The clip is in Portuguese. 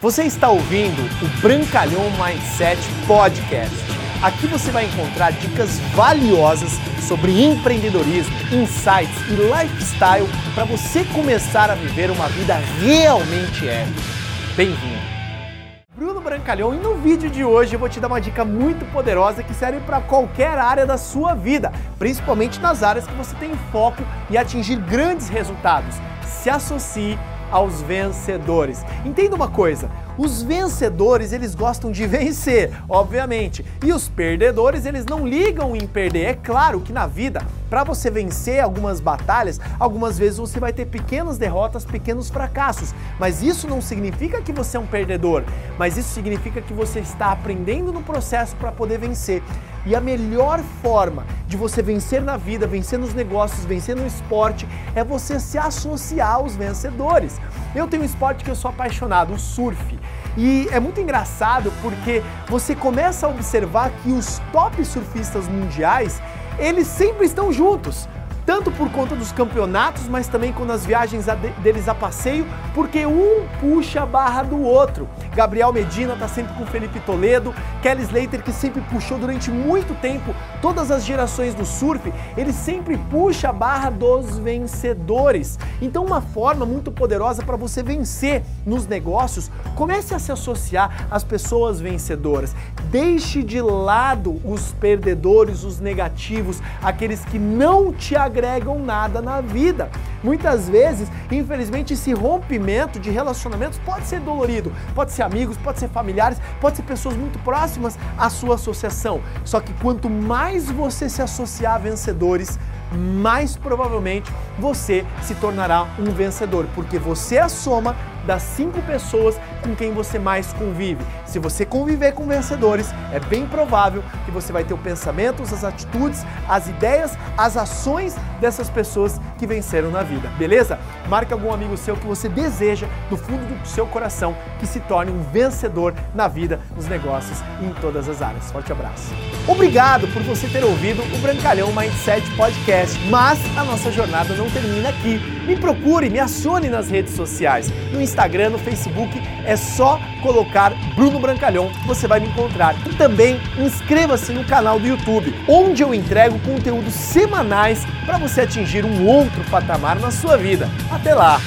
Você está ouvindo o Brancalhão Mindset Podcast. Aqui você vai encontrar dicas valiosas sobre empreendedorismo, insights e lifestyle para você começar a viver uma vida realmente épica. Bem-vindo! Bruno Brancalhão e no vídeo de hoje eu vou te dar uma dica muito poderosa que serve para qualquer área da sua vida, principalmente nas áreas que você tem foco e atingir grandes resultados. Se associe aos vencedores. Entenda uma coisa, os vencedores, eles gostam de vencer, obviamente, e os perdedores, eles não ligam em perder. É claro que na vida, para você vencer algumas batalhas, algumas vezes você vai ter pequenas derrotas, pequenos fracassos, mas isso não significa que você é um perdedor, mas isso significa que você está aprendendo no processo para poder vencer. E a melhor forma de você vencer na vida, vencer nos negócios, vencer no esporte, é você se associar aos vencedores. Eu tenho um esporte que eu sou apaixonado, o surf. E é muito engraçado porque você começa a observar que os top surfistas mundiais, eles sempre estão juntos tanto por conta dos campeonatos, mas também com as viagens deles a passeio, porque um puxa a barra do outro. Gabriel Medina está sempre com Felipe Toledo, Kelly Slater que sempre puxou durante muito tempo todas as gerações do surf, ele sempre puxa a barra dos vencedores. Então uma forma muito poderosa para você vencer nos negócios, comece a se associar às pessoas vencedoras. Deixe de lado os perdedores, os negativos, aqueles que não te agregam nada na vida. Muitas vezes, infelizmente, esse rompimento de relacionamentos pode ser dolorido, pode ser amigos, pode ser familiares, pode ser pessoas muito próximas à sua associação. Só que quanto mais você se associar a vencedores, mais provavelmente você se tornará um vencedor, porque você é a soma das cinco pessoas com quem você mais convive. Se você conviver com vencedores, é bem provável que você vai ter o pensamento, as atitudes, as ideias, as ações dessas pessoas que venceram na vida, beleza? Marque algum amigo seu que você deseja, do fundo do seu coração, que se torne um vencedor na vida, nos negócios e em todas as áreas. Forte abraço. Obrigado por você ter ouvido o Brancalhão Mindset Podcast, mas a nossa jornada não termina aqui. Me procure, me acione nas redes sociais, no Instagram, no Facebook, é só colocar Bruno Brancalhão você vai me encontrar. E também inscreva-se no canal do YouTube, onde eu entrego conteúdos semanais para você atingir um outro patamar na sua vida. Até lá!